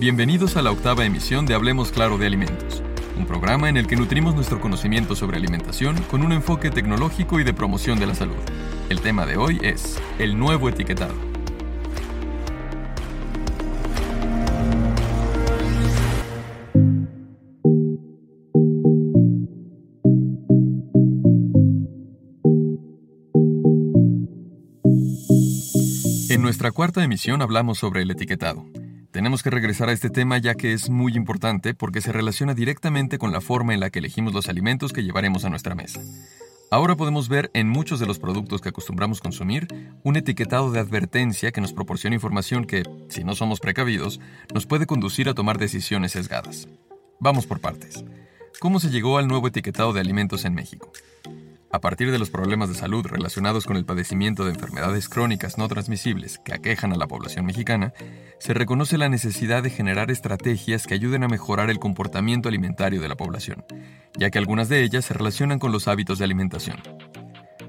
Bienvenidos a la octava emisión de Hablemos Claro de Alimentos, un programa en el que nutrimos nuestro conocimiento sobre alimentación con un enfoque tecnológico y de promoción de la salud. El tema de hoy es el nuevo etiquetado. En nuestra cuarta emisión hablamos sobre el etiquetado. Tenemos que regresar a este tema ya que es muy importante porque se relaciona directamente con la forma en la que elegimos los alimentos que llevaremos a nuestra mesa. Ahora podemos ver en muchos de los productos que acostumbramos consumir un etiquetado de advertencia que nos proporciona información que, si no somos precavidos, nos puede conducir a tomar decisiones sesgadas. Vamos por partes. ¿Cómo se llegó al nuevo etiquetado de alimentos en México? A partir de los problemas de salud relacionados con el padecimiento de enfermedades crónicas no transmisibles que aquejan a la población mexicana, se reconoce la necesidad de generar estrategias que ayuden a mejorar el comportamiento alimentario de la población, ya que algunas de ellas se relacionan con los hábitos de alimentación.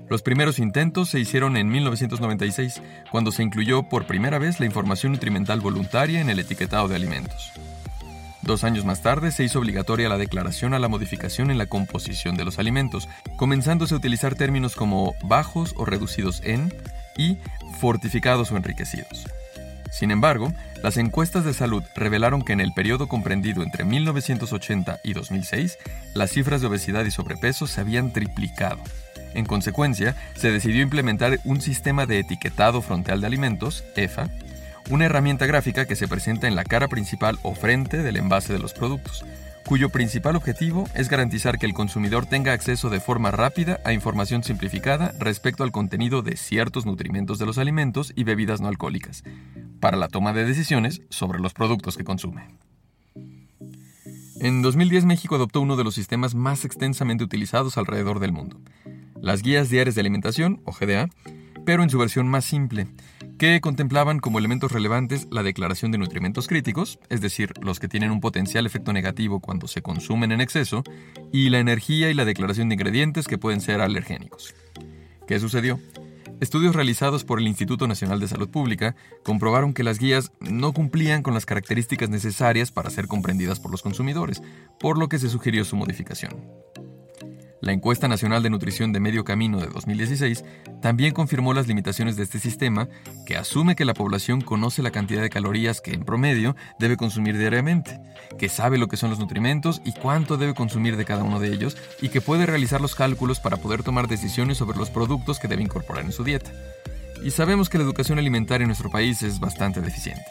Los primeros intentos se hicieron en 1996, cuando se incluyó por primera vez la información nutrimental voluntaria en el etiquetado de alimentos. Dos años más tarde se hizo obligatoria la declaración a la modificación en la composición de los alimentos, comenzándose a utilizar términos como bajos o reducidos en y fortificados o enriquecidos. Sin embargo, las encuestas de salud revelaron que en el periodo comprendido entre 1980 y 2006, las cifras de obesidad y sobrepeso se habían triplicado. En consecuencia, se decidió implementar un sistema de etiquetado frontal de alimentos, EFA, una herramienta gráfica que se presenta en la cara principal o frente del envase de los productos, cuyo principal objetivo es garantizar que el consumidor tenga acceso de forma rápida a información simplificada respecto al contenido de ciertos nutrimentos de los alimentos y bebidas no alcohólicas, para la toma de decisiones sobre los productos que consume. En 2010 México adoptó uno de los sistemas más extensamente utilizados alrededor del mundo, las Guías Diarias de Alimentación, o GDA, pero en su versión más simple, que contemplaban como elementos relevantes la declaración de nutrimentos críticos, es decir, los que tienen un potencial efecto negativo cuando se consumen en exceso, y la energía y la declaración de ingredientes que pueden ser alergénicos. ¿Qué sucedió? Estudios realizados por el Instituto Nacional de Salud Pública comprobaron que las guías no cumplían con las características necesarias para ser comprendidas por los consumidores, por lo que se sugirió su modificación. La encuesta nacional de nutrición de medio camino de 2016 también confirmó las limitaciones de este sistema, que asume que la población conoce la cantidad de calorías que en promedio debe consumir diariamente, que sabe lo que son los nutrimentos y cuánto debe consumir de cada uno de ellos, y que puede realizar los cálculos para poder tomar decisiones sobre los productos que debe incorporar en su dieta. Y sabemos que la educación alimentaria en nuestro país es bastante deficiente.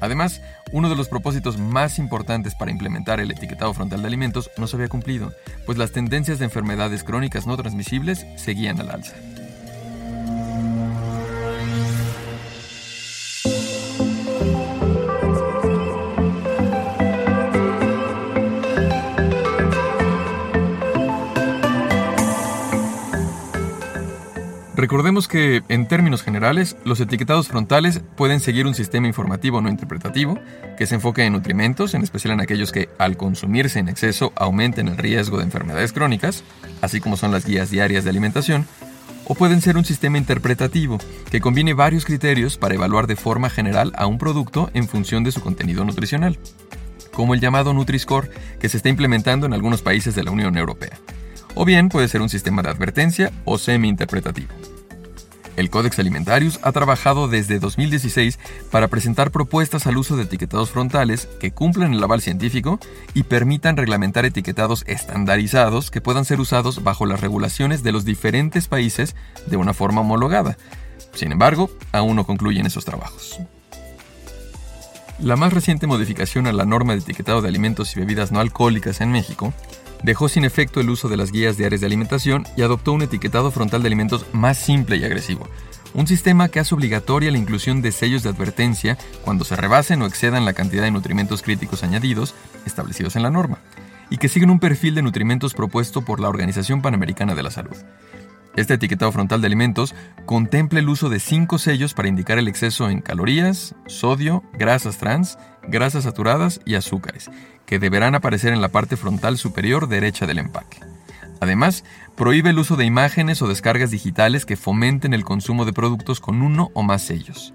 Además, uno de los propósitos más importantes para implementar el etiquetado frontal de alimentos no se había cumplido, pues las tendencias de enfermedades crónicas no transmisibles seguían al alza. Recordemos que, en términos generales, los etiquetados frontales pueden seguir un sistema informativo no interpretativo que se enfoque en nutrimentos, en especial en aquellos que, al consumirse en exceso, aumenten el riesgo de enfermedades crónicas, así como son las guías diarias de alimentación, o pueden ser un sistema interpretativo que combine varios criterios para evaluar de forma general a un producto en función de su contenido nutricional, como el llamado Nutri-Score que se está implementando en algunos países de la Unión Europea. O bien puede ser un sistema de advertencia o semi-interpretativo. El Codex Alimentarius ha trabajado desde 2016 para presentar propuestas al uso de etiquetados frontales que cumplan el aval científico y permitan reglamentar etiquetados estandarizados que puedan ser usados bajo las regulaciones de los diferentes países de una forma homologada. Sin embargo, aún no concluyen esos trabajos. La más reciente modificación a la norma de etiquetado de alimentos y bebidas no alcohólicas en México dejó sin efecto el uso de las guías diarias de alimentación y adoptó un etiquetado frontal de alimentos más simple y agresivo. Un sistema que hace obligatoria la inclusión de sellos de advertencia cuando se rebasen o excedan la cantidad de nutrimentos críticos añadidos establecidos en la norma, y que siguen un perfil de nutrimentos propuesto por la Organización Panamericana de la Salud. Este etiquetado frontal de alimentos contempla el uso de cinco sellos para indicar el exceso en calorías, sodio, grasas trans, grasas saturadas y azúcares, que deberán aparecer en la parte frontal superior derecha del empaque. Además, prohíbe el uso de imágenes o descargas digitales que fomenten el consumo de productos con uno o más sellos.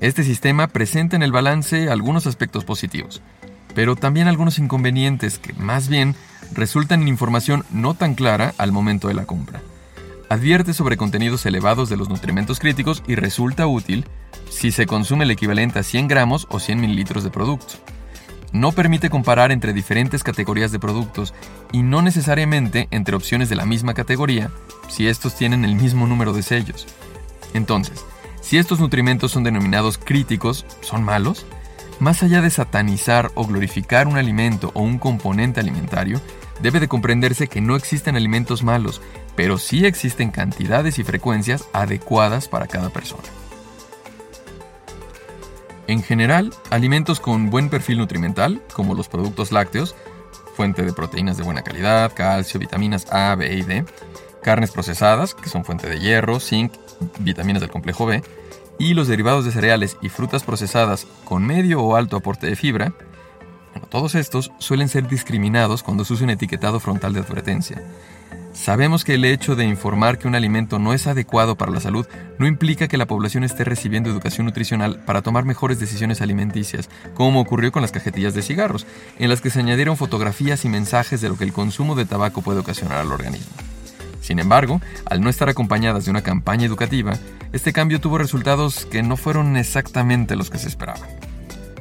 Este sistema presenta en el balance algunos aspectos positivos, pero también algunos inconvenientes que más bien resultan en información no tan clara al momento de la compra. Advierte sobre contenidos elevados de los nutrimentos críticos y resulta útil si se consume el equivalente a 100 gramos o 100 mililitros de producto. No permite comparar entre diferentes categorías de productos y no necesariamente entre opciones de la misma categoría si estos tienen el mismo número de sellos. Entonces, si estos nutrimentos son denominados críticos, ¿son malos? Más allá de satanizar o glorificar un alimento o un componente alimentario, debe de comprenderse que no existen alimentos malos, pero sí existen cantidades y frecuencias adecuadas para cada persona. En general, alimentos con buen perfil nutrimental, como los productos lácteos, fuente de proteínas de buena calidad, calcio, vitaminas A, B y D, carnes procesadas, que son fuente de hierro, zinc, vitaminas del complejo B, y los derivados de cereales y frutas procesadas con medio o alto aporte de fibra, todos estos suelen ser discriminados cuando se usa un etiquetado frontal de advertencia. Sabemos que el hecho de informar que un alimento no es adecuado para la salud no implica que la población esté recibiendo educación nutricional para tomar mejores decisiones alimenticias, como ocurrió con las cajetillas de cigarros, en las que se añadieron fotografías y mensajes de lo que el consumo de tabaco puede ocasionar al organismo. Sin embargo, al no estar acompañadas de una campaña educativa, este cambio tuvo resultados que no fueron exactamente los que se esperaban.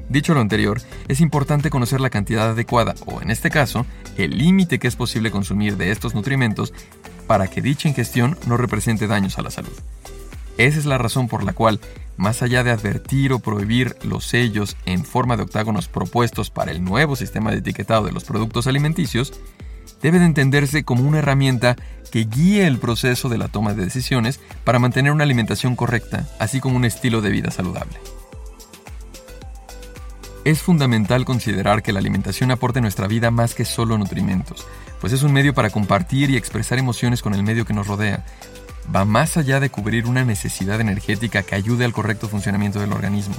Dicho lo anterior, es importante conocer la cantidad adecuada, o en este caso, el límite que es posible consumir de estos nutrimentos para que dicha ingestión no represente daños a la salud. Esa es la razón por la cual, más allá de advertir o prohibir los sellos en forma de octágonos propuestos para el nuevo sistema de etiquetado de los productos alimenticios, debe de entenderse como una herramienta que guíe el proceso de la toma de decisiones para mantener una alimentación correcta, así como un estilo de vida saludable. Es fundamental considerar que la alimentación aporte a nuestra vida más que solo nutrimentos, pues es un medio para compartir y expresar emociones con el medio que nos rodea. Va más allá de cubrir una necesidad energética que ayude al correcto funcionamiento del organismo.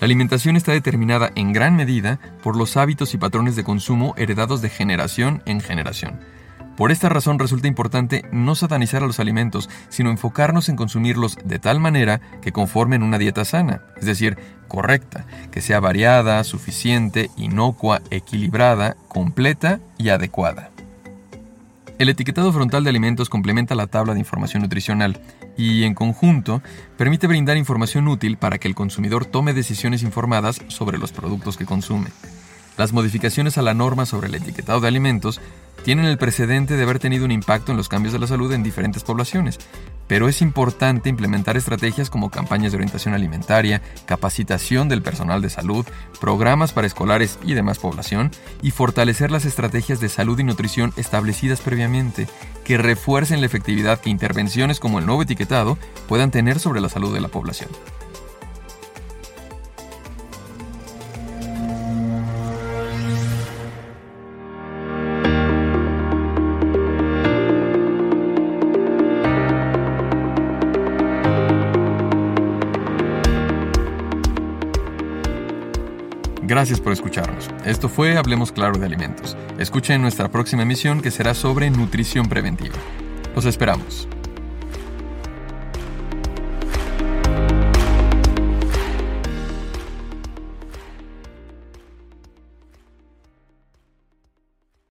La alimentación está determinada en gran medida por los hábitos y patrones de consumo heredados de generación en generación. Por esta razón resulta importante no satanizar a los alimentos, sino enfocarnos en consumirlos de tal manera que conformen una dieta sana, es decir, correcta, que sea variada, suficiente, inocua, equilibrada, completa y adecuada. El etiquetado frontal de alimentos complementa la tabla de información nutricional y, en conjunto, permite brindar información útil para que el consumidor tome decisiones informadas sobre los productos que consume. Las modificaciones a la norma sobre el etiquetado de alimentos tienen el precedente de haber tenido un impacto en los cambios de la salud en diferentes poblaciones, pero es importante implementar estrategias como campañas de orientación alimentaria, capacitación del personal de salud, programas para escolares y demás población, y fortalecer las estrategias de salud y nutrición establecidas previamente, que refuercen la efectividad que intervenciones como el nuevo etiquetado puedan tener sobre la salud de la población. Gracias por escucharnos. Esto fue Hablemos Claro de Alimentos. Escuchen nuestra próxima emisión que será sobre nutrición preventiva. Los esperamos.